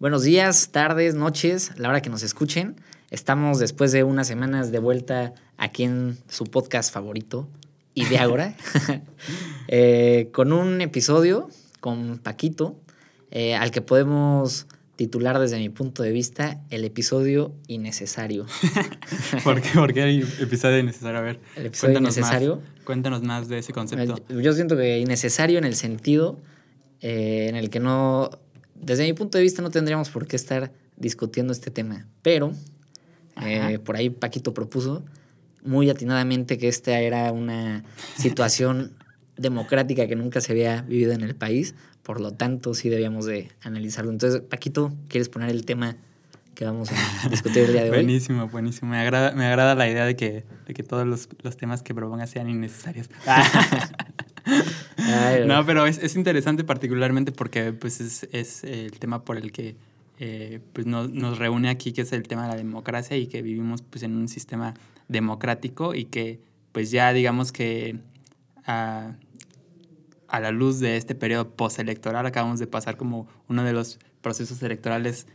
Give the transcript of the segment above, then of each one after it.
Buenos días, tardes, noches, la hora que nos escuchen. Estamos después de unas semanas de vuelta aquí en su podcast favorito, Ideágora, eh, con un episodio con Paquito, eh, al que podemos titular desde mi punto de vista el episodio innecesario. ¿Por, qué, ¿Por qué hay episodio innecesario? A ver, el episodio cuéntanos innecesario. Más, cuéntanos más de ese concepto. Yo siento que innecesario en el sentido eh, en el que no desde mi punto de vista no tendríamos por qué estar discutiendo este tema, pero eh, por ahí Paquito propuso muy atinadamente que esta era una situación democrática que nunca se había vivido en el país, por lo tanto sí debíamos de analizarlo. Entonces, Paquito, ¿quieres poner el tema que vamos a discutir el día de hoy? Buenísimo, buenísimo. Me agrada, me agrada la idea de que, de que todos los, los temas que propongas sean innecesarios. no, pero es, es, interesante particularmente porque pues es, es, el tema por el que eh, pues nos, nos, reúne aquí, que es el tema de la democracia y que vivimos pues en un sistema democrático y que pues ya digamos que a, a la luz de este periodo postelectoral acabamos de pasar como uno de los procesos electorales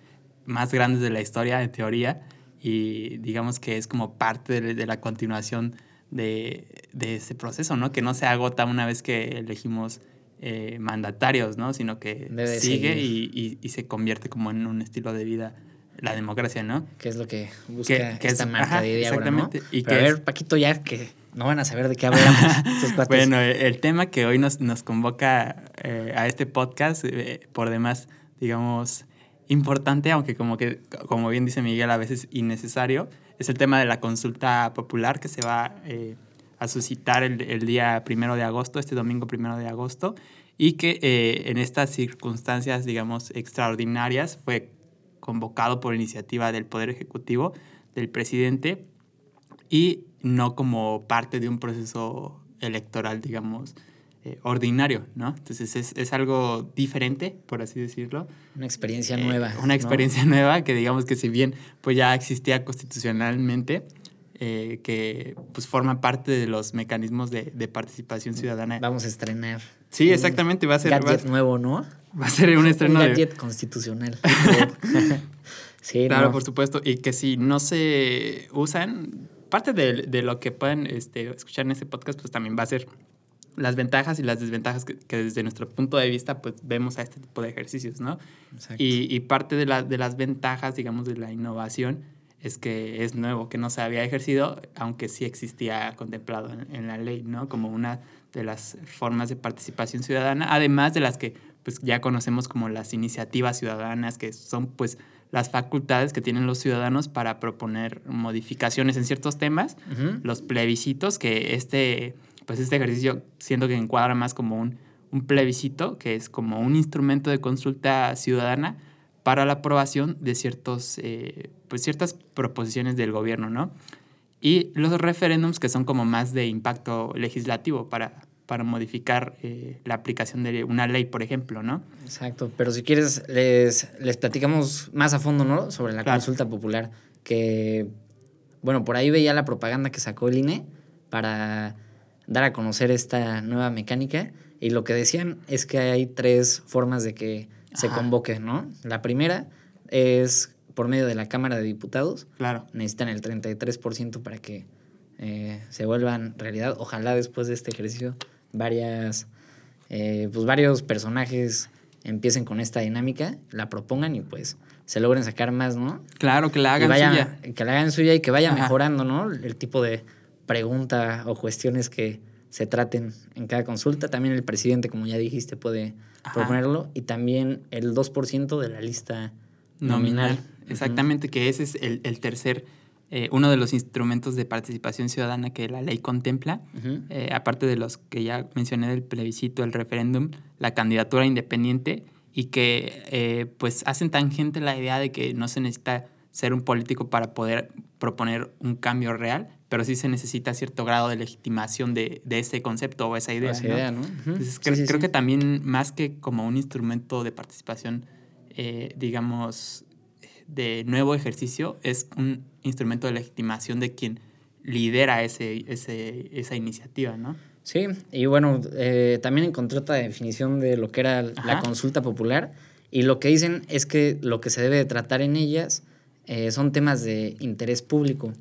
más grandes de la historia en teoría y digamos que es como parte de, de la continuación de, de ese proceso, ¿no? Que no se agota una vez que elegimos eh, mandatarios, ¿no? Sino que sigue y, y, se convierte como en un estilo de vida la democracia, ¿no? Que es lo que busca que, esta marca de idea exactamente. ¿no? Y que a ver, Paquito, ya que no van a saber de qué hablamos. bueno, el tema que hoy nos, nos convoca eh, a este podcast, eh, por demás, digamos, importante, aunque como que, como bien dice Miguel, a veces innecesario, es el tema de la consulta popular que se va eh, a suscitar el, día primero de agosto, este domingo primero de agosto, y que eh, en estas circunstancias, digamos, extraordinarias, fue convocado por iniciativa del Poder Ejecutivo, del presidente, y no como parte de un proceso electoral, digamos, eh, ordinario, ¿no? Entonces es, es, algo diferente, por así decirlo. Una experiencia nueva. Eh, una experiencia nueva que digamos que si bien pues ya existía constitucionalmente, eh, que pues forma parte de los mecanismos de, de, participación ciudadana. Vamos a estrenar. Sí, exactamente, va a ser... Gadget nuevo, ¿no? Va a ser un estreno un gadget constitucional. sí, Claro, por supuesto, y que si no se usan, parte de, de lo que pueden este, escuchar en este podcast, pues también va a ser las ventajas y las desventajas que, desde nuestro punto de vista pues vemos a este tipo de ejercicios, ¿no? Y, y, parte de, la, de las ventajas, digamos, de la innovación es que es nuevo, que no se había ejercido, aunque sí existía contemplado en, la ley, ¿no? Como una de las formas de participación ciudadana, además de las que pues ya conocemos como las iniciativas ciudadanas, que son pues las facultades que tienen los ciudadanos para proponer modificaciones en ciertos temas, los plebiscitos, que este pues este ejercicio siento que encuadra más como un, un plebiscito, que es como un instrumento de consulta ciudadana para la aprobación de ciertos, eh, pues ciertas proposiciones del gobierno, ¿no? Y los referéndums que son como más de impacto legislativo para, para modificar eh, la aplicación de una ley, por ejemplo, ¿no? Exacto, pero si quieres les, les platicamos más a fondo, ¿no? Sobre la consulta popular, que, bueno, por ahí veía la propaganda que sacó el INE para dar a conocer esta nueva mecánica. Y lo que decían es que hay tres formas de que se convoque, ¿no? La primera es por medio de la Cámara de Diputados. Claro. Necesitan el 33% para que eh, se vuelvan realidad. Ojalá después de este ejercicio varias, eh, pues varios personajes empiecen con esta dinámica, la propongan y pues se logren sacar más, ¿no? Claro, que la hagan suya. Que la hagan suya y que vaya mejorando, ¿no? El tipo de pregunta o cuestiones que se traten en cada consulta. También el presidente, como ya dijiste, puede proponerlo. Y también el 2% de la lista nominal. Exactamente, que ese es el, tercer, eh, uno de los instrumentos de participación ciudadana que la ley contempla. Eh, aparte de los que ya mencioné del plebiscito, el referéndum, la candidatura independiente y que eh, pues hacen tangente la idea de que no se necesita ser un político para poder proponer un cambio real, pero sí se necesita cierto grado de legitimación de, de ese concepto o esa idea. Esa idea, ¿no? creo, que también más que como un instrumento de participación, eh, digamos, de nuevo ejercicio, es un instrumento de legitimación de quien lidera ese, ese, esa iniciativa, ¿no? Sí, y bueno, eh, también encontré otra definición de lo que era la consulta popular Y lo que dicen es que lo que se debe de tratar en ellas eh, son temas de interés público.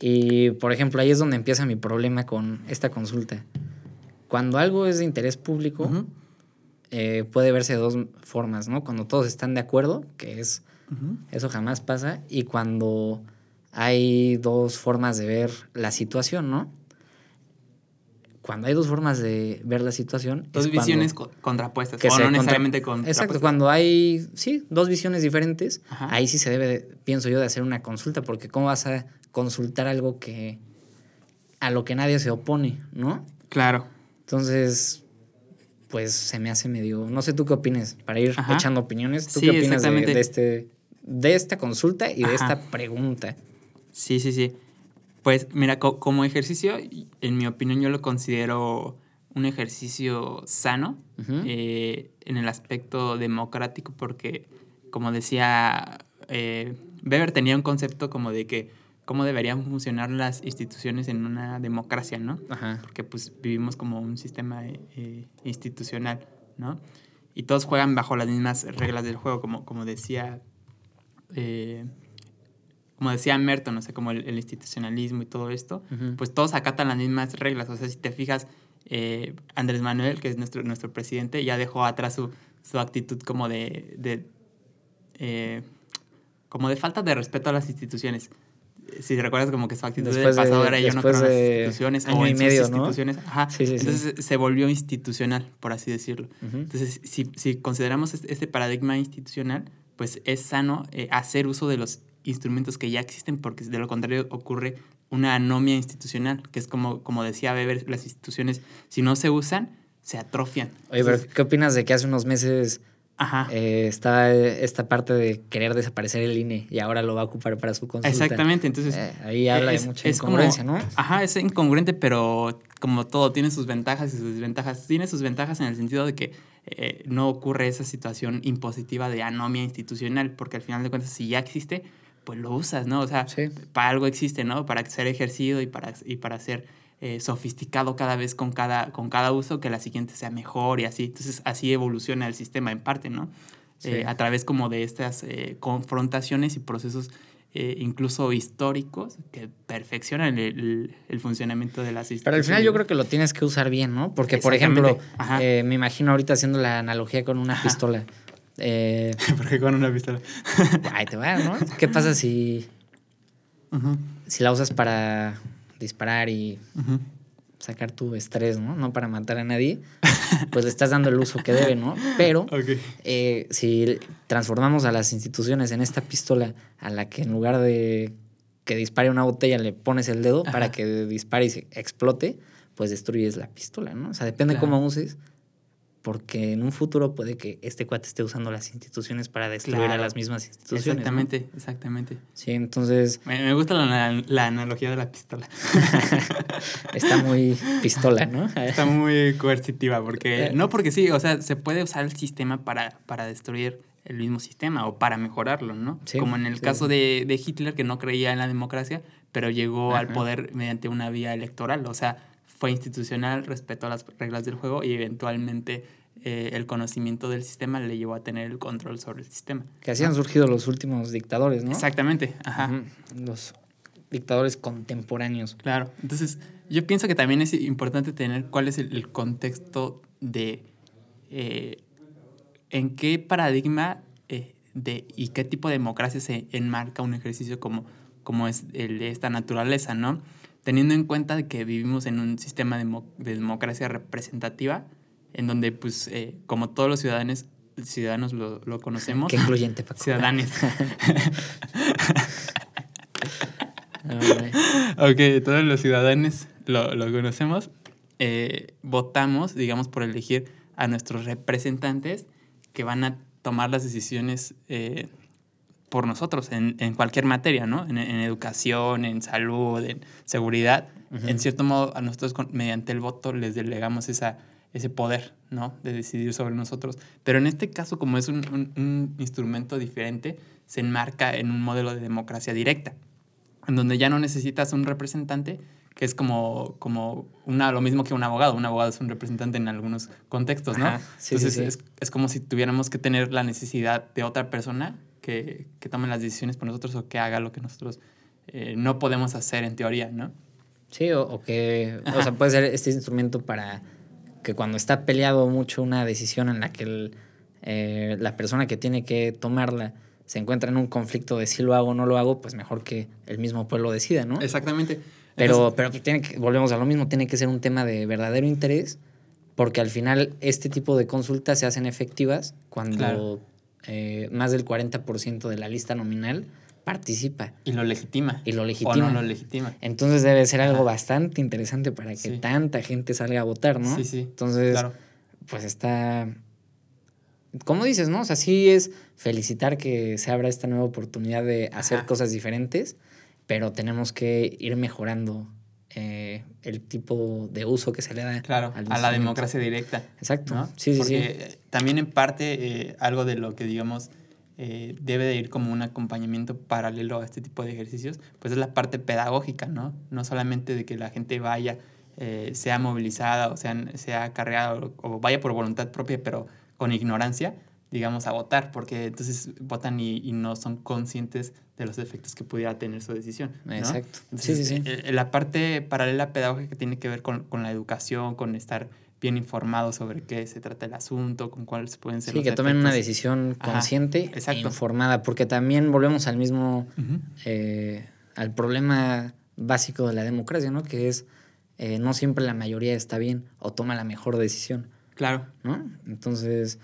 Y, por ejemplo, ahí es donde empieza mi problema con esta consulta. Cuando algo es de interés público, eh, puede verse de dos formas, ¿no? Cuando todos están de acuerdo, que es, eso jamás pasa, y cuando hay dos formas de ver la situación, ¿no? Cuando hay dos formas de ver la situación. Dos visiones contrapuestas, o no necesariamente contrapuestas. Exacto, cuando hay, sí, dos visiones diferentes, ahí sí se debe, pienso yo, de hacer una consulta, porque ¿cómo vas a consultar algo que a lo que nadie se opone, ¿no? Claro. Entonces, pues se me hace medio. No sé tú qué opinas, para ir echando opiniones. ¿Tú qué opinas de, este, de esta consulta y de esta pregunta? Sí, sí, sí. Pues mira, como ejercicio, en mi opinión, yo lo considero un ejercicio sano eh, en el aspecto democrático, porque, como decía, eh, Weber tenía un concepto como de que cómo deberían funcionar las instituciones en una democracia, ¿no? Ajá. Porque pues vivimos como un sistema eh, institucional, ¿no? Y todos juegan bajo las mismas reglas del juego, como, como decía... Eh, como decía Merton, no sé, como el, institucionalismo y todo esto, pues todos acatan las mismas reglas. O sea, si te fijas, eh, Andrés Manuel, que es nuestro, nuestro presidente, ya dejó atrás su, su actitud como de, de como de falta de respeto a las instituciones si recuerdas como que su actitud del pasado era yo no creo en las instituciones o en medio, instituciones. Ajá. Entonces se volvió institucional, por así decirlo. Entonces, si, si, consideramos este, este, paradigma institucional, pues es sano eh, hacer uso de los instrumentos que ya existen, porque de lo contrario ocurre una anomia institucional, que es como, como decía Weber, las instituciones, si no se usan, se atrofian. Oye, pero ¿qué opinas de que hace unos meses Ajá. Eh, está esta parte de querer desaparecer el INE y ahora lo va a ocupar para su consulta. Exactamente, entonces... Eh, ahí habla de mucha incongruencia, ¿no? Ajá, es incongruente, pero como todo, tiene sus ventajas y sus desventajas. Tiene sus ventajas en el sentido de que eh, no ocurre esa situación impositiva de anomia institucional, porque al final de cuentas, si ya existe, pues lo usas, ¿no? O sea, para algo existe, ¿no? Para ser ejercido y para, y para ser eh, sofisticado cada vez con cada, con cada uso, que la siguiente sea mejor y así. Entonces así evoluciona el sistema en parte, ¿no? Eh, a través como de estas eh, confrontaciones y procesos incluso históricos que perfeccionan el, el, funcionamiento de las instituciones. Pero al final yo creo que lo tienes que usar bien, ¿no? Porque, por ejemplo, me imagino ahorita haciendo la analogía con una pistola. ¿Por qué con una pistola? ahí te va, ¿no? ¿Qué pasa si, si la usas para disparar y sacar tu estrés, ¿no? No para matar a nadie, pues le estás dando el uso que debe, ¿no? Pero eh, si transformamos a las instituciones en esta pistola a la que en lugar de que dispare una botella le pones el dedo para que dispare y se explote, pues destruyes la pistola, ¿no? O sea, depende cómo uses porque en un futuro puede que este cuate esté usando las instituciones para destruir a las mismas instituciones. Exactamente, exactamente. Sí, entonces... Me, gusta la, analogía de la pistola. Está muy pistola, ¿no? Está muy coercitiva, porque... Eh. No porque sí, o sea, se puede usar el sistema para, para destruir el mismo sistema o para mejorarlo, ¿no? Como en el caso de, Hitler, que no creía en la democracia, pero llegó al poder mediante una vía electoral, o sea fue institucional, respetó las reglas del juego y eventualmente eh, el conocimiento del sistema le llevó a tener el control sobre el sistema. Que así han surgido los últimos dictadores, ¿no? Exactamente, ajá. Los dictadores contemporáneos. Claro, entonces yo pienso que también es importante tener cuál es el, contexto de eh, en qué paradigma eh, de, y qué tipo de democracia se enmarca un ejercicio como, como es el de esta naturaleza, ¿no? Teniendo en cuenta que vivimos en un sistema de, democracia representativa, en donde, pues, eh, como todos los ciudadanos, ciudadanos lo, lo conocemos. Qué incluyente, Paco. Ciudadanos. ok, todos los ciudadanos lo, lo conocemos. Eh, votamos, digamos, por elegir a nuestros representantes que van a tomar las decisiones eh, por nosotros en, en cualquier materia, ¿no? En, en, educación, en salud, en seguridad. En cierto modo, a nosotros mediante el voto les delegamos esa, ese poder, ¿no? De decidir sobre nosotros. Pero en este caso, como es un, un, instrumento diferente, se enmarca en un modelo de democracia directa, en donde ya no necesitas un representante que es como, como una, lo mismo que un abogado. Un abogado es un representante en algunos contextos, ¿no? Entonces Es, es, como si tuviéramos que tener la necesidad de otra persona que, que tome las decisiones por nosotros o que haga lo que nosotros eh, no podemos hacer en teoría, ¿no? Sí, o, que, o sea, puede ser este instrumento para que cuando está peleado mucho una decisión en la que eh, la persona que tiene que tomarla se encuentra en un conflicto de si lo hago o no lo hago, pues mejor que el mismo pueblo decida, ¿no? Exactamente. Pero, pero tiene que, volvemos a lo mismo, tiene que ser un tema de verdadero interés, porque al final este tipo de consultas se hacen efectivas cuando eh, más del 40% de la lista nominal participa. Y lo legitima. Y lo legitima. O no lo legitima. Entonces debe ser algo bastante interesante para que tanta gente salga a votar, ¿no? Sí, sí. Entonces, pues está... ¿Cómo dices, no? O sea, sí es felicitar que se abra esta nueva oportunidad de hacer cosas diferentes, pero tenemos que ir mejorando eh, el tipo de uso que se le da claro, a la democracia directa. Exacto. Sí, sí, sí. También en parte eh, algo de lo que, digamos, eh, debe de ir como un acompañamiento paralelo a este tipo de ejercicios, pues es la parte pedagógica, ¿no? No solamente de que la gente vaya, eh, sea movilizada o sea, sea acarreada o, vaya por voluntad propia, pero con ignorancia, digamos, a votar, porque entonces votan y, y, no son conscientes de los efectos que pudiera tener su decisión. Exacto. sí, sí, sí. Eh, la parte paralela pedagógica tiene que ver con, con la educación, con estar bien informados sobre qué se trata el asunto, con cuáles pueden ser sí, que tomen una decisión consciente e informada, porque también volvemos al mismo, eh, al problema básico de la democracia, ¿no? Que es eh, no siempre la mayoría está bien o toma la mejor decisión. Claro. ¿No? Entonces,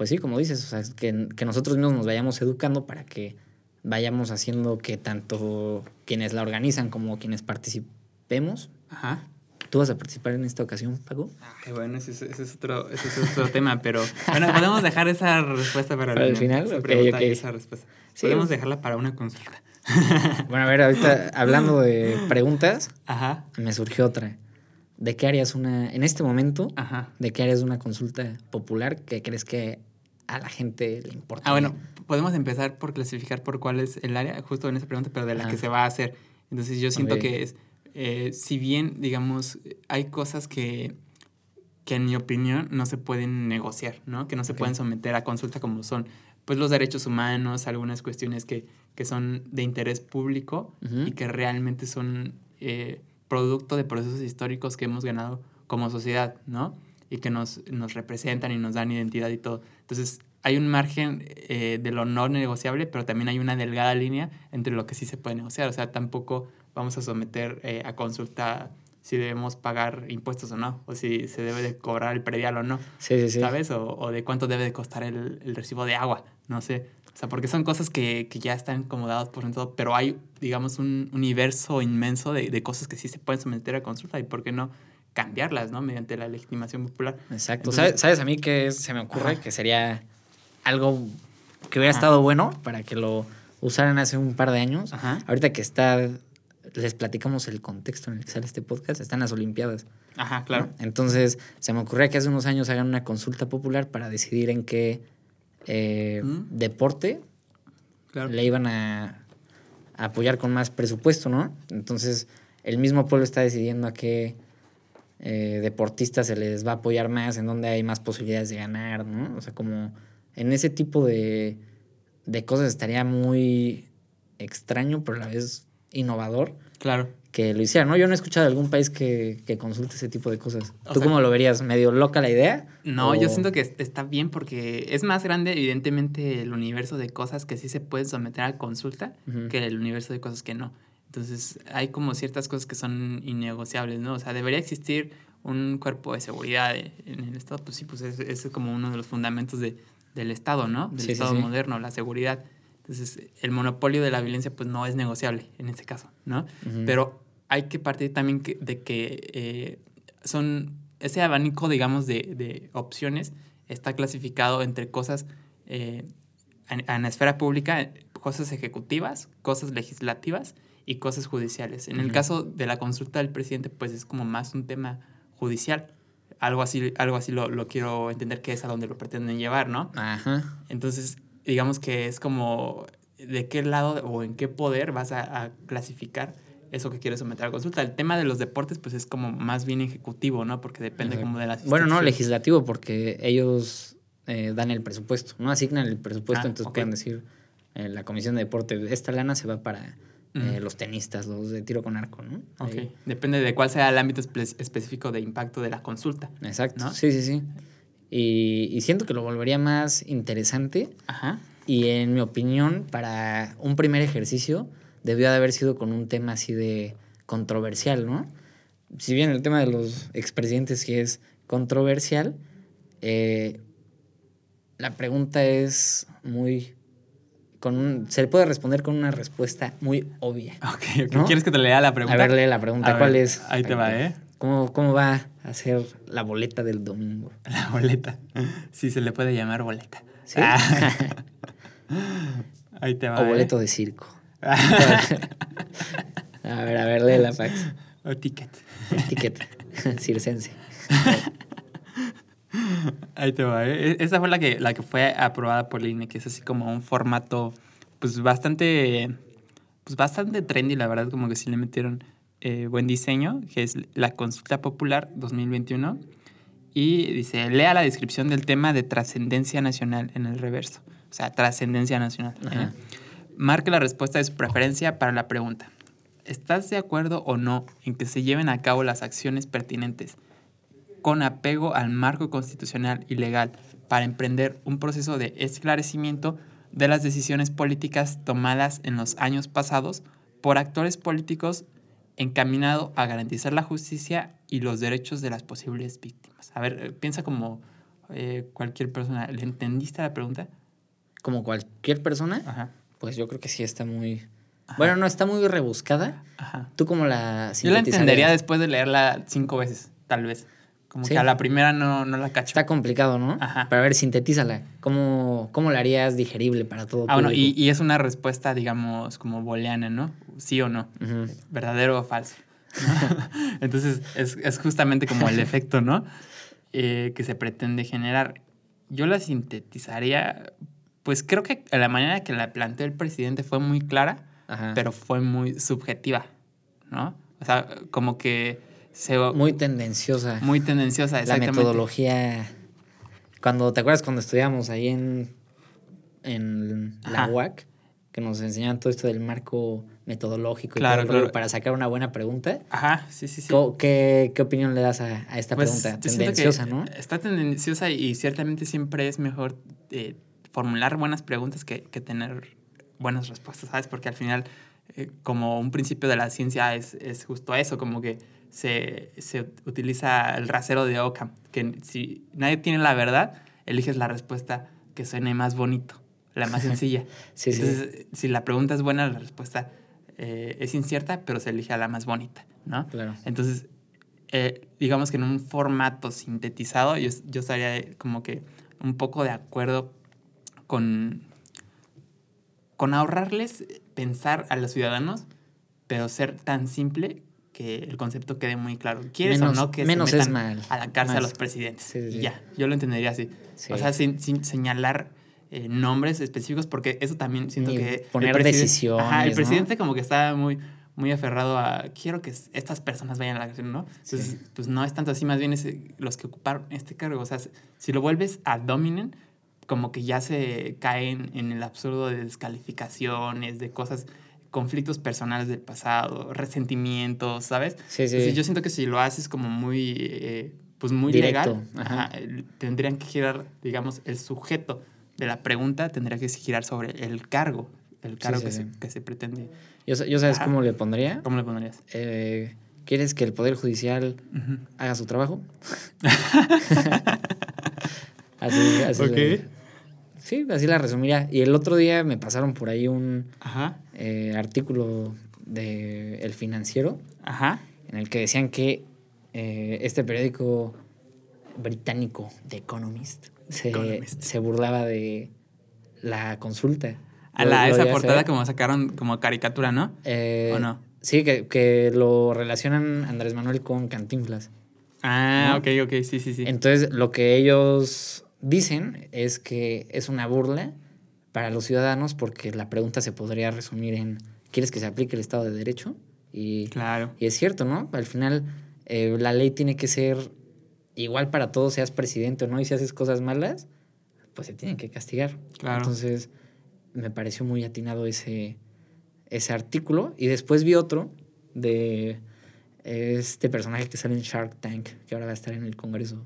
pues sí, como dices, o sea, que, que nosotros mismos nos vayamos educando para que vayamos haciendo que tanto quienes la organizan como quienes participemos Ajá. ¿Tú vas a participar en esta ocasión, Paco? Ay, bueno, ese, es otro, ese es otro tema, pero bueno, podemos dejar esa respuesta para, el final. Esa pregunta Y esa respuesta. Podemos dejarla para una consulta. bueno, a ver, ahorita hablando de preguntas, me surgió otra. ¿De qué harías una, en este momento, de qué harías una consulta popular que crees que a la gente le importa? Ah, bueno, podemos empezar por clasificar por cuál es el área, justo en esa pregunta, pero de la que se va a hacer. Entonces yo siento que es eh, si bien, digamos, hay cosas que, que en mi opinión no se pueden negociar, ¿no? Que no se pueden someter a consulta como son, pues los derechos humanos, algunas cuestiones que, que son de interés público y que realmente son eh, producto de procesos históricos que hemos ganado como sociedad, ¿no? Y que nos, nos representan y nos dan identidad y todo. Entonces, hay un margen eh, de lo no negociable, pero también hay una delgada línea entre lo que sí se puede negociar. O sea, tampoco vamos a someter eh, a consulta si debemos pagar impuestos o no, o si se debe de cobrar el predial o no. Sí, sí, sí. ¿Sabes? O, o, de cuánto debe de costar el, el, recibo de agua, no sé. O sea, porque son cosas que, que ya están acomodadas por todo, pero hay, digamos, un universo inmenso de, de, cosas que sí se pueden someter a consulta y por qué no cambiarlas, ¿no? Mediante la legitimación popular. Exacto. ¿Sabes, ¿Sabes, a mí que se me ocurre que sería algo que hubiera estado bueno para que lo usaran hace un par de años? Ahorita que está les platicamos el contexto en el que sale este podcast, están las Olimpiadas. Ajá, claro. Entonces, se me ocurría que hace unos años hagan una consulta popular para decidir en qué eh, mm. deporte le iban a, apoyar con más presupuesto, ¿no? Entonces, el mismo pueblo está decidiendo a qué eh, deportistas se les va a apoyar más, en dónde hay más posibilidades de ganar, ¿no? O sea, como en ese tipo de, de cosas estaría muy extraño, pero a la vez innovador. Claro. Que lo hiciera, ¿no? Yo no he escuchado de algún país que, que consulte ese tipo de cosas. ¿Tú cómo lo verías? ¿Medio loca la idea? No, yo siento que está bien porque es más grande, evidentemente, el universo de cosas que sí se pueden someter a consulta que el universo de cosas que no. Entonces, hay como ciertas cosas que son innegociables, ¿no? O sea, debería existir un cuerpo de seguridad en el Estado. Pues sí, pues es, es como uno de los fundamentos de, del Estado, ¿no? Del Estado moderno, la seguridad. Entonces, el monopolio de la violencia pues no es negociable en este caso, ¿no? Pero hay que partir también de que eh, son, ese abanico, digamos, de, de, opciones está clasificado entre cosas eh, en, la esfera pública, cosas ejecutivas, cosas legislativas y cosas judiciales. En el caso de la consulta del presidente, pues es como más un tema judicial. Algo así, algo así lo, lo quiero entender que es a donde lo pretenden llevar, ¿no? Ajá. Entonces, digamos que es como de qué lado o en qué poder vas a, clasificar eso que quiere someter a consulta. El tema de los deportes, pues es como más bien ejecutivo, ¿no? Porque depende como de las... Bueno, no, legislativo, porque ellos eh, dan el presupuesto, ¿no? Asignan el presupuesto, ah, entonces pueden decir, eh, la comisión de deporte, esta lana se va para eh, los tenistas, los de tiro con arco, ¿no? Ok, depende de cuál sea el ámbito específico de impacto de la consulta. Exacto, sí, sí, sí. Y, y, siento que lo volvería más interesante. Ajá. Y en mi opinión, para un primer ejercicio, debió de haber sido con un tema así de controversial, ¿no? Si bien el tema de los expresidentes sí es controversial, eh, la pregunta es muy... Con se le puede responder con una respuesta muy obvia. Ok, ¿quieres que te lea la pregunta? A ver, lee la pregunta. ¿Cuál es? Ahí te va, ¿eh? ¿Cómo, ¿Cómo va a ser la boleta del domingo? La boleta. Sí, se le puede llamar boleta. ¿Sí? Ah. Ahí te va. O boleto ¿eh? de circo. a ver, a ver, lee la fax. O ticket. ticket. Circense. Ahí te va, ¿eh? Esa fue la que, la que fue aprobada por INE, que es así como un formato, pues bastante, pues bastante trendy, la verdad, como que sí le metieron eh, buen diseño, que es la consulta popular 2021. Y dice, lea la descripción del tema de trascendencia nacional en el reverso. O sea, trascendencia nacional. ¿eh? Marque la respuesta de su preferencia para la pregunta. ¿Estás de acuerdo o no en que se lleven a cabo las acciones pertinentes con apego al marco constitucional y legal para emprender un proceso de esclarecimiento de las decisiones políticas tomadas en los años pasados por actores políticos encaminado a garantizar la justicia y los derechos de las posibles víctimas? A ver, piensa como eh, cualquier persona. ¿Le entendiste la pregunta? Como cualquier persona. Ajá pues yo creo que sí está muy... Bueno, no, está muy rebuscada. Ajá. ¿Tú cómo la Yo la entendería después de leerla cinco veces, tal vez. Como que a la primera no, no la cacho. Está complicado, ¿no? Ajá. Pero a ver, sintetízala. ¿Cómo, cómo la harías digerible para todo Ah, bueno, y, y, es una respuesta, digamos, como booleana, ¿no? Sí o no. ¿Verdadero o falso? Entonces, es, es, justamente como el efecto, ¿no? Eh, que se pretende generar. Yo la sintetizaría pues creo que la manera que la planteó el presidente fue muy clara, pero fue muy subjetiva, ¿no? O sea, como que se... Muy tendenciosa. Muy tendenciosa, exactamente. La metodología... Cuando, ¿te acuerdas cuando estudiamos ahí en, en la UAC? Que nos enseñaban todo esto del marco metodológico y todo para sacar una buena pregunta. Ajá, sí, sí, sí. ¿Qué, qué opinión le das a, esta pues, pregunta? Tendenciosa, ¿no? Está tendenciosa y ciertamente siempre es mejor eh, formular buenas preguntas que, que tener buenas respuestas, ¿sabes? Porque al final, eh, como un principio de la ciencia es, es justo eso, como que se, se, utiliza el rasero de Ockham, que si nadie tiene la verdad, eliges la respuesta que suene más bonito, la más sencilla. sí, Entonces, si la pregunta es buena, la respuesta eh, es incierta, pero se elige a la más bonita, ¿no? Claro. Entonces, eh, digamos que en un formato sintetizado, yo, yo estaría como que un poco de acuerdo con, con ahorrarles pensar a los ciudadanos, pero ser tan simple que el concepto quede muy claro. ¿Quieres o no que menos se metan a la cárcel a los presidentes? Y ya, yo lo entendería así. O sea, sin, señalar eh, nombres específicos, porque eso también siento que... Poner el decisiones, ajá, el presidente como que está muy, muy aferrado a, quiero que estas personas vayan a la cárcel, ¿no? Entonces, pues no es tanto así, más bien es los que ocuparon este cargo. O sea, si lo vuelves a dominen, como que ya se caen en el absurdo de descalificaciones, de cosas, conflictos personales del pasado, resentimientos, ¿sabes? Sí, sí. yo siento que si lo haces como muy, eh, pues muy legal, tendrían que girar, digamos, el sujeto de la pregunta tendría que girar sobre el cargo, el cargo que, se, que, se, pretende. ¿Yo, yo sabes cómo le pondría? ¿Cómo le pondrías? Eh, ¿Quieres que el Poder Judicial haga su trabajo? así, así. Sí, así la resumiría. Y el otro día me pasaron por ahí un eh, artículo de El Financiero Ajá. en el que decían que eh, este periódico británico, The Economist, se, burlaba de la consulta. A la, esa portada como sacaron como caricatura, ¿no? Eh, ¿O no? Sí, que, que, lo relacionan Andrés Manuel con Cantinflas. Ah, ok, ok, sí, sí, sí. Entonces, lo que ellos dicen es que es una burla para los ciudadanos porque la pregunta se podría resumir en ¿quieres que se aplique el Estado de Derecho? Y, claro. y es cierto, ¿no? Al final, eh, la ley tiene que ser igual para todos, seas presidente o no, y si haces cosas malas, pues se tienen que castigar. Claro. Entonces, me pareció muy atinado ese, ese artículo. Y después vi otro de este personaje que sale en Shark Tank, que ahora va a estar en el Congreso.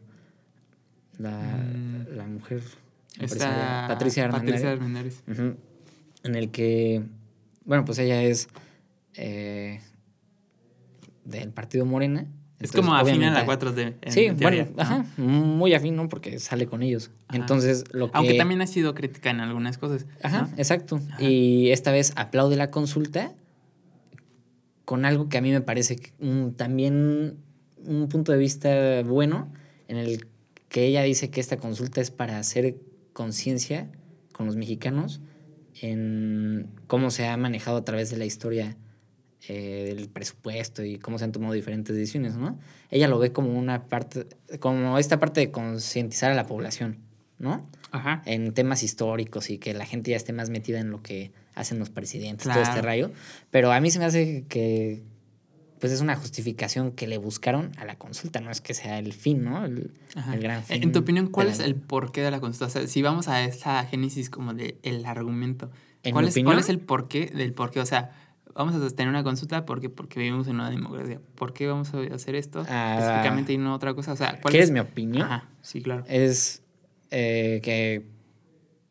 La, mm. la mujer. Patricia Hernández. En el que, bueno, pues ella es eh, del partido Morena. Es como afín a la 4D. Sí, bueno, ajá, muy afín, ¿no? Porque sale con ellos. Entonces, lo que... Aunque también ha sido crítica en algunas cosas. Ajá, exacto. Y esta vez aplaude la consulta con algo que a mí me parece también un punto de vista bueno, en el que ella dice que esta consulta es para hacer conciencia con los mexicanos en cómo se ha manejado a través de la historia eh, del presupuesto y cómo se han tomado diferentes decisiones, ¿no? Ella lo ve como una parte, como esta parte de concientizar a la población, ¿no? Ajá. En temas históricos y que la gente ya esté más metida en lo que hacen los presidentes, todo este rayo. Pero a mí se me hace que, pues es una justificación que le buscaron a la consulta, no es que sea el fin, ¿no? El, gran fin. En tu opinión, ¿cuál es el porqué de la consulta? O sea, si vamos a esta génesis como de el argumento, ¿cuál, es, ¿cuál es el porqué del porqué? O sea, vamos a tener una consulta porque, porque vivimos en una democracia. ¿Por qué vamos a hacer esto ah. específicamente y no otra cosa? O sea, ¿cuál ¿Qué es, mi opinión? sí, claro. Es eh, que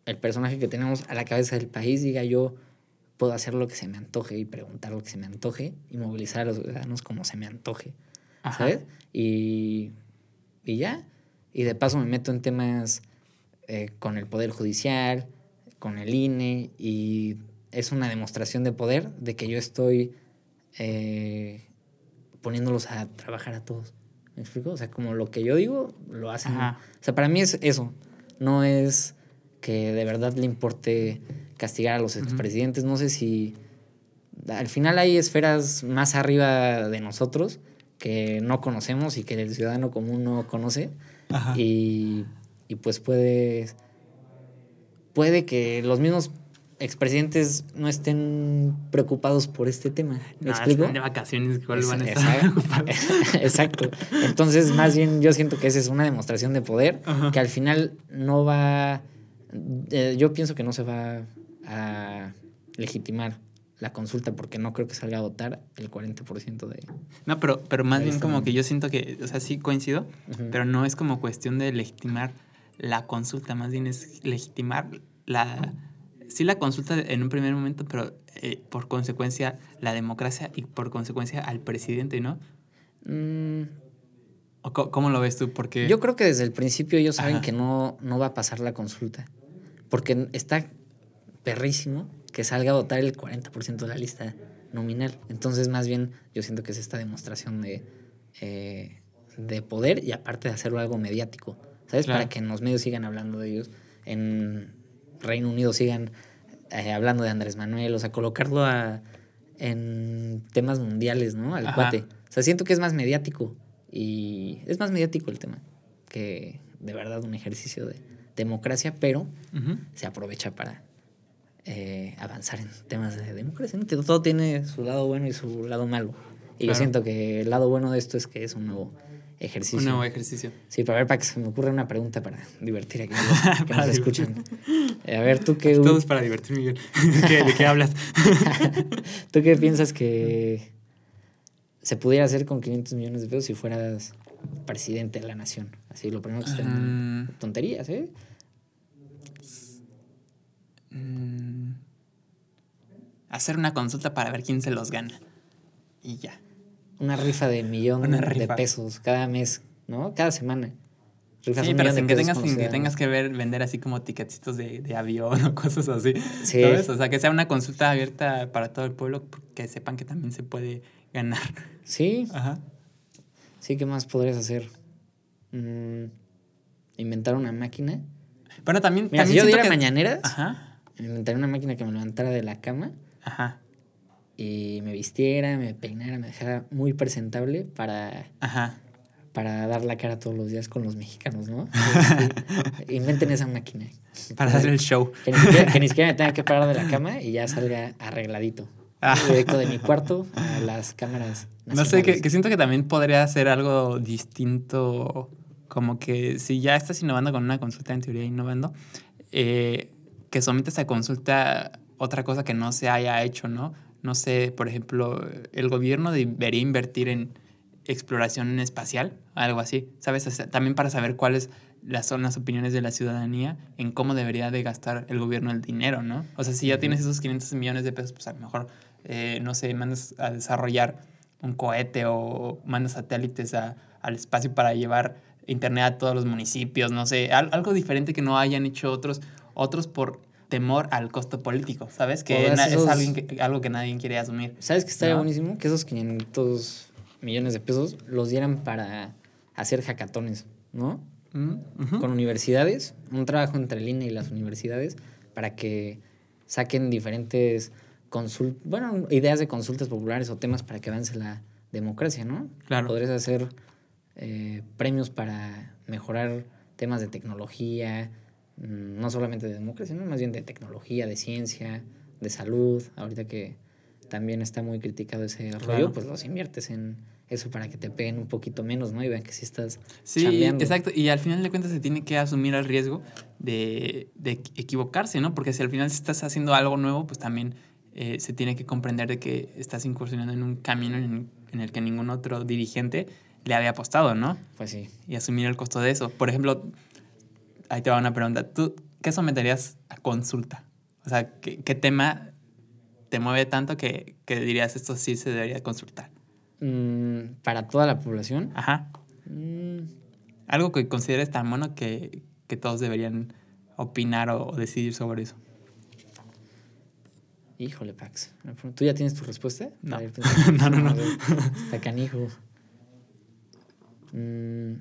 el personaje que tenemos a la cabeza del país diga yo puedo hacer lo que se me antoje y preguntar lo que se me antoje y movilizar a los ciudadanos como se me antoje, ¿sabes? Y, y ya. Y de paso me meto en temas eh, con el Poder Judicial, con el INE y es una demostración de poder de que yo estoy eh, poniéndolos a trabajar a todos. ¿Me explico? O sea, como lo que yo digo, lo hacen. O sea, para mí es eso. No es que de verdad le importe castigar a los expresidentes. No sé si al final hay esferas más arriba de nosotros que no conocemos y que el ciudadano común no conoce. Y, y pues puede, puede que los mismos expresidentes no estén preocupados por este tema. ¿Me explico? de vacaciones, ¿cuál van a estar Exacto. Entonces, más bien yo siento que esa es una demostración de poder que al final no va. Eh, yo pienso que no se va a legitimar la consulta porque no creo que salga a votar el 40% de... No, pero, pero más bien como que yo siento que, o sea, sí coincido, pero no es como cuestión de legitimar la consulta, más bien es legitimar la sí la consulta en un primer momento, pero eh, por consecuencia la democracia y por consecuencia al presidente, ¿no? Mm. ¿Cómo lo ves tú? Porque... Yo creo que desde el principio ellos saben que no, no va a pasar la consulta. Porque está perrísimo que salga a votar el 40% de la lista nominal. Entonces, más bien, yo siento que es esta demostración de, eh, de poder y aparte de hacerlo algo mediático. ¿Sabes? Para que en los medios sigan hablando de ellos. En, Reino Unido sigan eh, hablando de Andrés Manuel, o sea, colocarlo en temas mundiales, ¿no? Al cuate. O sea, siento que es más mediático y es más mediático el tema que de verdad un ejercicio de democracia, pero se aprovecha para eh, avanzar en temas de democracia. Todo tiene su lado bueno y su lado malo. Y yo siento que el lado bueno de esto es que es un nuevo ejercicio. Un nuevo ejercicio. Sí, para ver, para que se me ocurra una pregunta para divertir aquí que nos escuchan. Eh, a ver, tú qué... Todo es para divertir, Miguel. ¿De qué hablas? ¿Tú qué piensas que se pudiera hacer con 500 millones de pesos si fueras presidente de la nación? Así, lo primero que estén... Uh, tonterías, ¿eh? Mm, hacer una consulta para ver quién se los gana. Y ya. Una rifa de millón de pesos cada mes, ¿no? Cada semana. Rifas sí, pero sin que, tengas, que tengas que ver, vender así como ticketitos de, de avión o cosas así. Sí. ¿sabes? O sea, que sea una consulta abierta para todo el pueblo, que sepan que también se puede ganar. Sí. Ajá. Sí, ¿qué más podrías hacer? Mm, inventar una máquina. Bueno, también. Mira, si yo diera mañaneras, Ajá. Inventaría una máquina que me levantara de la cama. Ajá y me vistiera, me peinara, me dejara muy presentable para, para dar la cara todos los días con los mexicanos, ¿no? inventen esa máquina. Para hacer el show. Que ni, siquiera, me tenga que parar de la cama y ya salga arregladito. Ah. Directo de mi cuarto a las cámaras. No sé, que, siento que también podría ser algo distinto, como que si ya estás innovando con una consulta, en teoría innovando, eh, que sometes a consulta otra cosa que no se haya hecho, ¿no? No sé, por ejemplo, el gobierno debería invertir en exploración espacial, algo así, ¿sabes? también para saber cuáles son las opiniones de la ciudadanía en cómo debería de gastar el gobierno el dinero, ¿no? O sea, si ya tienes esos 500 millones de pesos, pues a lo mejor, eh, no sé, mandas a desarrollar un cohete o mandas satélites al espacio para llevar internet a todos los municipios, no sé, algo diferente que no hayan hecho otros, otros por temor al costo político, ¿sabes? Que es algo que, nadie quiere asumir. ¿Sabes que estaría buenísimo? Que esos 500 millones de pesos los dieran para hacer hackatones, ¿no? Mm, Con universidades, un trabajo entre el INE y las universidades para que saquen diferentes bueno, ideas de consultas populares o temas para que avance la democracia, ¿no? Claro. Podrías hacer eh, premios para mejorar temas de tecnología, no solamente de democracia, ¿no? más bien de tecnología, de ciencia, de salud. Ahorita que también está muy criticado ese rollo, pues los inviertes en eso para que te peguen un poquito menos, ¿no? Y vean que sí estás Sí, exacto. Y al final de cuentas se tiene que asumir el riesgo de, de equivocarse, ¿no? Porque si al final estás haciendo algo nuevo, pues también eh, se tiene que comprender de que estás incursionando en un camino en, en, el que ningún otro dirigente le había apostado, ¿no? Pues sí. Y asumir el costo de eso. Por ejemplo, ahí te va una pregunta. ¿Tú qué someterías a consulta? O sea, ¿qué, qué tema te mueve tanto que, que, dirías esto sí se debería consultar? Mm, ¿Para toda la población? Ajá. Mm. Algo que consideres tan bueno que, que todos deberían opinar o, decidir sobre eso. Híjole, Pax. ¿Tú ya tienes tu respuesta? No, no, no. no. Está canijo. Mm,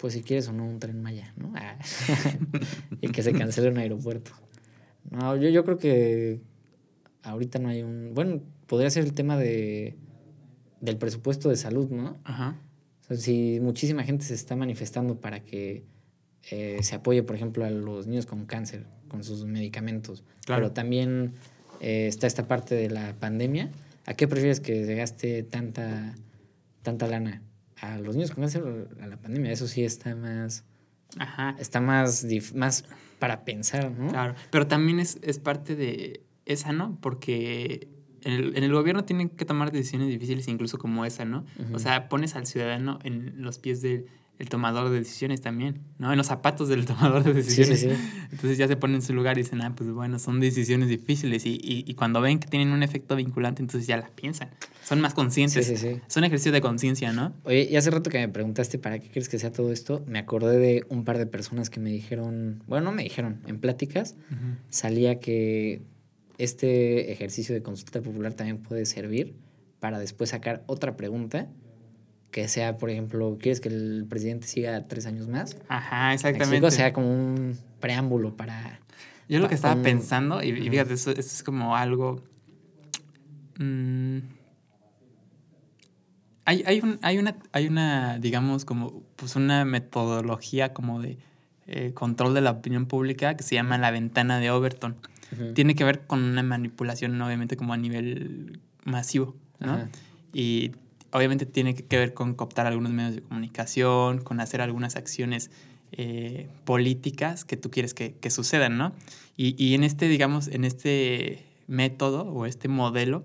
pues si quieres o no un tren Maya, ¿no? Ah. y que se cancele un aeropuerto. No, yo, yo creo que ahorita no hay un... Bueno, podría ser el tema de del presupuesto de salud, ¿no? Ajá. O sea, si muchísima gente se está manifestando para que eh, se apoye, por ejemplo, a los niños con cáncer, con sus medicamentos, claro. pero también eh, está esta parte de la pandemia, ¿a qué prefieres que se gaste tanta, tanta lana? ¿A los niños con cáncer a la pandemia? Eso sí está más... Ajá. Está más, más para pensar, ¿no? Claro, pero también es, es parte de esa, ¿no? Porque en el, en el, gobierno tienen que tomar decisiones difíciles, incluso como esa, ¿no? O sea, pones al ciudadano en los pies del tomador de decisiones también, ¿no? En los zapatos del tomador de decisiones. Sí, sí, sí. Entonces ya se ponen en su lugar y dicen, ah, pues bueno, son decisiones difíciles. Y, y, y, cuando ven que tienen un efecto vinculante, entonces ya las piensan. Son más conscientes. Sí, sí, sí. Son ejercicios de conciencia, ¿no? Oye, y hace rato que me preguntaste para qué crees que sea todo esto, me acordé de un par de personas que me dijeron, bueno, no me dijeron, en pláticas salía que este ejercicio de consulta popular también puede servir para después sacar otra pregunta que sea, por ejemplo, ¿quieres que el presidente siga tres años más? Ajá, exactamente. O sea como un preámbulo para... Yo lo que estaba pensando, y, fíjate, eso, es como algo... Mm, hay, hay, un, hay, una, hay una, digamos, como pues una metodología como de eh, control de la opinión pública que se llama la ventana de Overton tiene que ver con una manipulación, obviamente, como a nivel masivo, ¿no? Y obviamente tiene que ver con cooptar algunos medios de comunicación, con hacer algunas acciones eh, políticas que tú quieres que, que sucedan, ¿no? Y, y, en este, digamos, en este método o este modelo,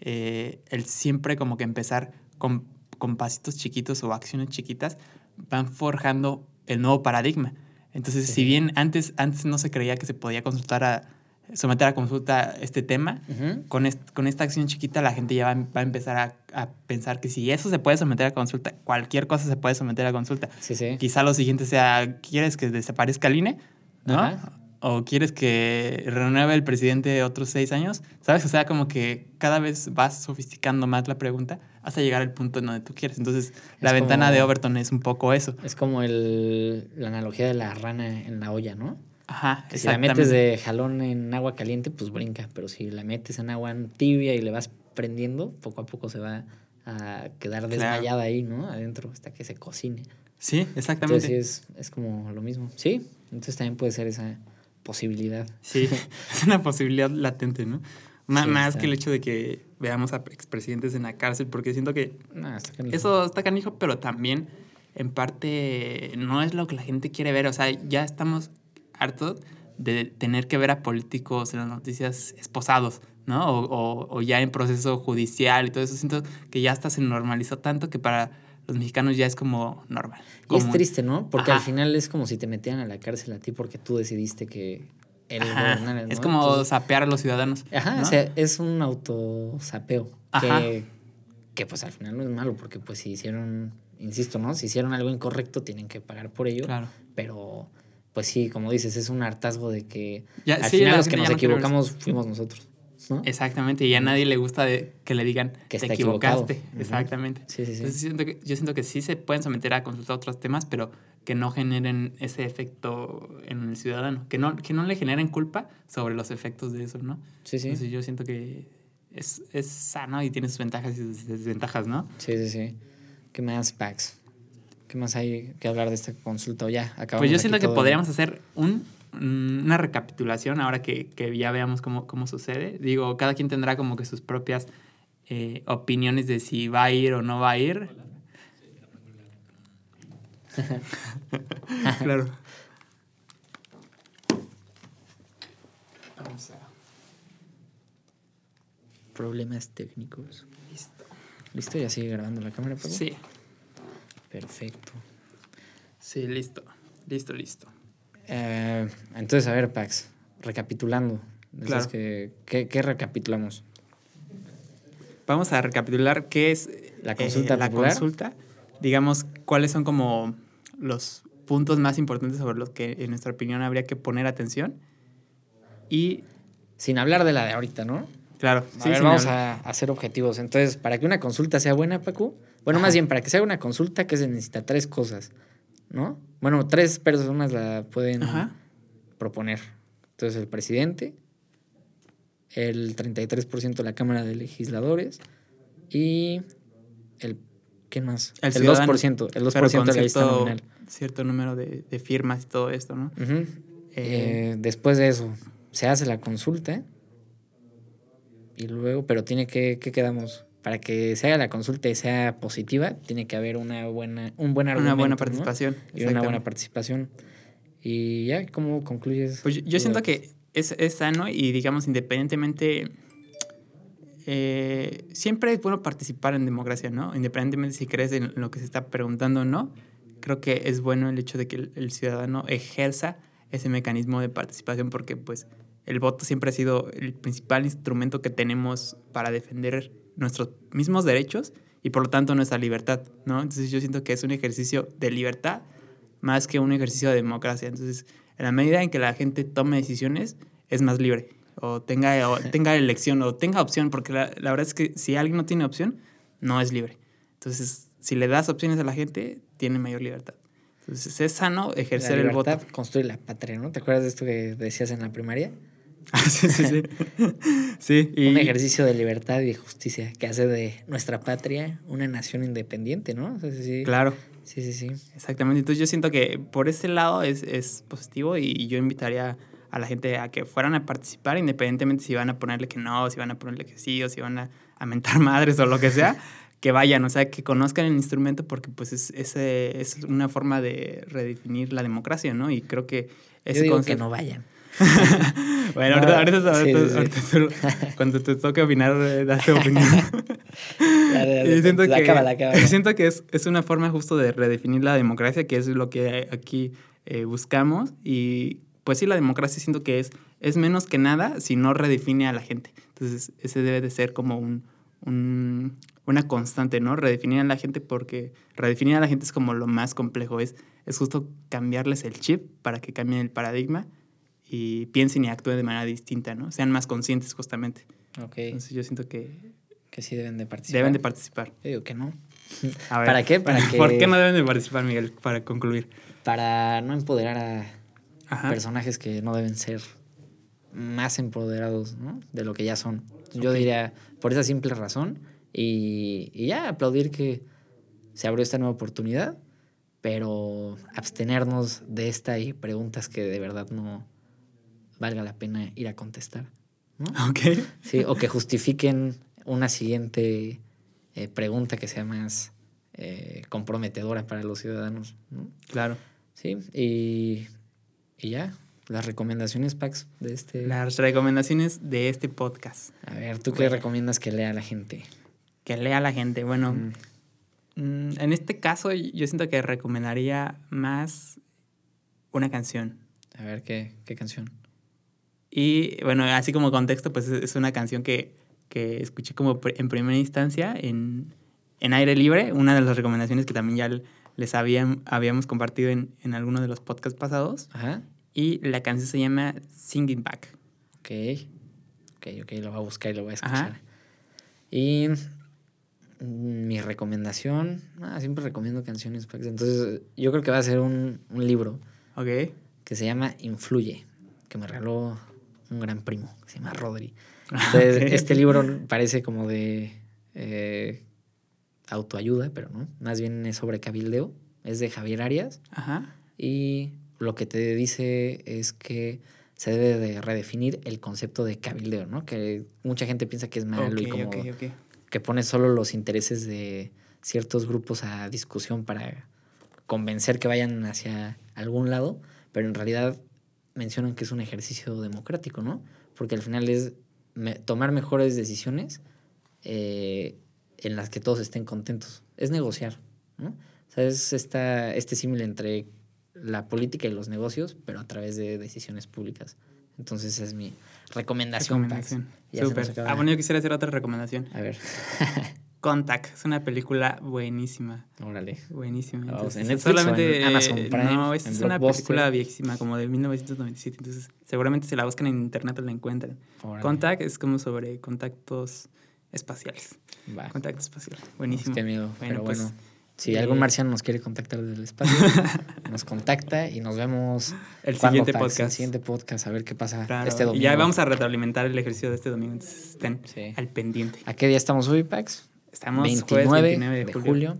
eh, el siempre como que empezar con, con pasitos chiquitos o acciones chiquitas van forjando el nuevo paradigma. Entonces, si bien antes, antes no se creía que se podía consultar a, someter a consulta este tema, con, con esta acción chiquita la gente ya va, a empezar a, a, pensar que si eso se puede someter a consulta, cualquier cosa se puede someter a consulta. Sí, sí. Quizá lo siguiente sea, ¿quieres que desaparezca el INE? ¿No? ¿O quieres que renueve el presidente otros seis años? ¿Sabes? O sea, como que cada vez vas sofisticando más la pregunta hasta llegar al punto en donde tú quieres. Entonces, la ventana de Overton es un poco eso. Es como el, la analogía de la rana en la olla, ¿no? Ajá, que si la metes de jalón en agua caliente, pues brinca, pero si la metes en agua tibia y le vas prendiendo, poco a poco se va a quedar desmayada ahí, ¿no? Adentro, hasta que se cocine. Sí, exactamente. Entonces es, es como lo mismo. Sí, entonces también puede ser esa posibilidad. Sí, es una posibilidad latente, ¿no? más que el hecho de que veamos a expresidentes en la cárcel, porque siento que eso está canijo, pero también en parte no es lo que la gente quiere ver. O sea, ya estamos hartos de tener que ver a políticos en las noticias esposados, ¿no? O, o, ya en proceso judicial y todo eso. Siento que ya hasta se normalizó tanto que para los mexicanos ya es como normal. Y es triste, ¿no? Porque al final es como si te metieran a la cárcel a ti porque tú decidiste que el Es como sapear a los ciudadanos. Ajá, o sea, es un autosapeo. Que, que pues al final no es malo porque pues si hicieron, insisto, ¿no? Si hicieron algo incorrecto tienen que pagar por ello. Claro. Pero pues sí, como dices, es un hartazgo de que al final los que nos equivocamos fuimos nosotros. Exactamente, y a nadie le gusta que le digan que te equivocaste. Exactamente. Sí, sí, sí. siento que, yo siento que sí se pueden someter a consultar otros temas, pero que no generen ese efecto en el ciudadano, que no, que no le generen culpa sobre los efectos de eso, ¿no? Sí, sí. Entonces yo siento que es, es sano y tiene sus ventajas y sus desventajas, ¿no? Sí, sí, sí. ¿Qué más, Pax? ¿Qué más hay que hablar de esta consulta o ya acabamos? Pues yo siento que podríamos hacer un una recapitulación ahora que, ya veamos cómo, cómo, sucede. Digo, cada quien tendrá como que sus propias eh, opiniones de si va a ir o no va a ir. claro. Vamos a... Problemas técnicos. Listo. ¿Listo? ¿Ya sigue grabando la cámara, Sí. Perfecto. Sí, listo. Listo, listo. Eh, entonces, a ver, Pax, recapitulando. Claro. ¿qué, recapitulamos? Vamos a recapitular qué es la consulta. Eh, la consulta. Digamos, cuáles son como los puntos más importantes sobre los que, en nuestra opinión, habría que poner atención. Y. Sin hablar de la de ahorita, ¿no? Claro. sí, vamos a hacer objetivos. Entonces, para que una consulta sea buena, Paco, bueno, más bien, para que sea una consulta, que se necesita tres cosas. ¿no? Bueno, tres personas la pueden proponer. Entonces, el presidente, el 33% de la Cámara de Legisladores y el ¿quién más? El, 2%, el 2% de la lista nominal. Cierto número de, firmas y todo esto, ¿no? Eh, eh, después de eso, se hace la consulta y luego, pero tiene que, ¿qué quedamos? Para que se haga la consulta y sea positiva, tiene que haber una buena, un buen argumento. Una buena participación. Y una buena participación. Y ya, ¿cómo concluyes? Pues yo, siento que es, es, sano y, digamos, independientemente. Eh, siempre es bueno participar en democracia, ¿no? Independientemente si crees en lo que se está preguntando o no, creo que es bueno el hecho de que el, ciudadano ejerza ese mecanismo de participación porque, pues, el voto siempre ha sido el principal instrumento que tenemos para defender nuestros mismos derechos y por lo tanto nuestra libertad, ¿no? Entonces yo siento que es un ejercicio de libertad más que un ejercicio de democracia. Entonces, en la medida en que la gente tome decisiones, es más libre o tenga, o tenga elección o tenga opción, porque la, la, verdad es que si alguien no tiene opción, no es libre. Entonces, si le das opciones a la gente, tiene mayor libertad. Entonces, es sano ejercer el voto. construir la patria, ¿no? ¿Te acuerdas de esto que decías en la primaria? sí, sí, sí. Un ejercicio de libertad y de justicia que hace de nuestra patria una nación independiente, ¿no? Claro. Sí, sí, sí. Exactamente. Entonces yo siento que por ese lado es, es positivo y yo invitaría a la gente a que fueran a participar, independientemente si van a ponerle que no, si van a ponerle que sí, o si van a, a mentar madres o lo que sea, que vayan, o sea, que conozcan el instrumento porque pues es, es, es una forma de redefinir la democracia, ¿no? Y creo que... Yo digo que no vayan. bueno, ahorita, ahorita, cuando te toque opinar, eh, das tu opinión. siento, que, siento que es, es, una forma justo de redefinir la democracia, que es lo que aquí eh, buscamos. Y pues sí, la democracia siento que es, es menos que nada si no redefine a la gente. Entonces, ese debe de ser como un, un, una constante, ¿no? Redefinir a la gente porque redefinir a la gente es como lo más complejo. Es, es justo cambiarles el chip para que cambien el paradigma y piensen y actúen de manera distinta, ¿no? Sean más conscientes justamente. Ok. Entonces yo siento que... Que sí deben de participar. Deben de participar. Yo digo que no. ¿Para qué? Para ¿Por qué no deben de participar, Miguel? Para concluir. Para no empoderar a personajes que no deben ser más empoderados ¿no? de lo que ya son. Yo diría, por esa simple razón, y, y ya aplaudir que se abrió esta nueva oportunidad, pero abstenernos de esta y preguntas que de verdad no, valga la pena ir a contestar. Ok. Sí, o que justifiquen una siguiente eh, pregunta que sea más eh, comprometedora para los ciudadanos. Claro. Sí, y, y ya, las recomendaciones, Pax, de este... Las recomendaciones de este podcast. A ver, ¿tú qué recomiendas que lea la gente? Que lea la gente. Bueno, mm. Mm, en este caso yo siento que recomendaría más una canción. A ver, ¿qué, qué canción? Y bueno, así como contexto, pues es una canción que, que escuché como en primera instancia en, en, aire libre, una de las recomendaciones que también ya les habían, habíamos compartido en, en alguno de los podcasts pasados. Ajá. Y la canción se llama Singing Back. Ok, ok, ok, lo voy a buscar y lo voy a escuchar. Ajá. Y mm, mi recomendación, ah, siempre recomiendo canciones. Entonces, yo creo que va a ser un, un libro. Ok. Que se llama Influye, que me regaló un gran primo, que se llama Rodri. Entonces, este libro parece como de eh, autoayuda, pero no. Más bien es sobre cabildeo. Es de Javier Arias. Ajá. Y lo que te dice es que se debe de redefinir el concepto de cabildeo, ¿no? Que mucha gente piensa que es malo y como que pone solo los intereses de ciertos grupos a discusión para convencer que vayan hacia algún lado, pero en realidad mencionan que es un ejercicio democrático, ¿no? Porque al final es tomar mejores decisiones eh, en las que todos estén contentos. Es negociar, ¿no? O sea, es esta, este símil entre la política y los negocios, pero a través de decisiones públicas. Entonces esa es mi recomendación. recomendación. Ah, bueno, yo quisiera hacer otra recomendación. A ver. Contact, es una película buenísima. Órale. Buenísima. Entonces, en solamente, en Amazon Prime. No, esta es una película viejísima, como de 1997. Entonces, seguramente si la buscan en internet la encuentran. Contact es como sobre contactos espaciales. Va. Contacto espacial. Buenísimo. qué miedo. Bueno, pero pues, bueno. Si algún marciano nos quiere contactar desde el espacio, nos contacta y nos vemos el siguiente podcast. El siguiente podcast, a ver qué pasa este domingo. Y ya vamos a retroalimentar el ejercicio de este domingo, entonces estén al pendiente. ¿A qué día estamos hoy, Pax? Estamos 29, de, julio.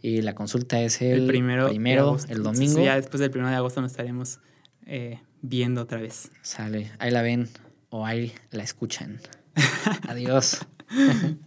Y la consulta es el, primero, primero el domingo. ya después del primero de agosto nos estaremos eh, viendo otra vez. Sale. Ahí la ven o ahí la escuchan. Adiós.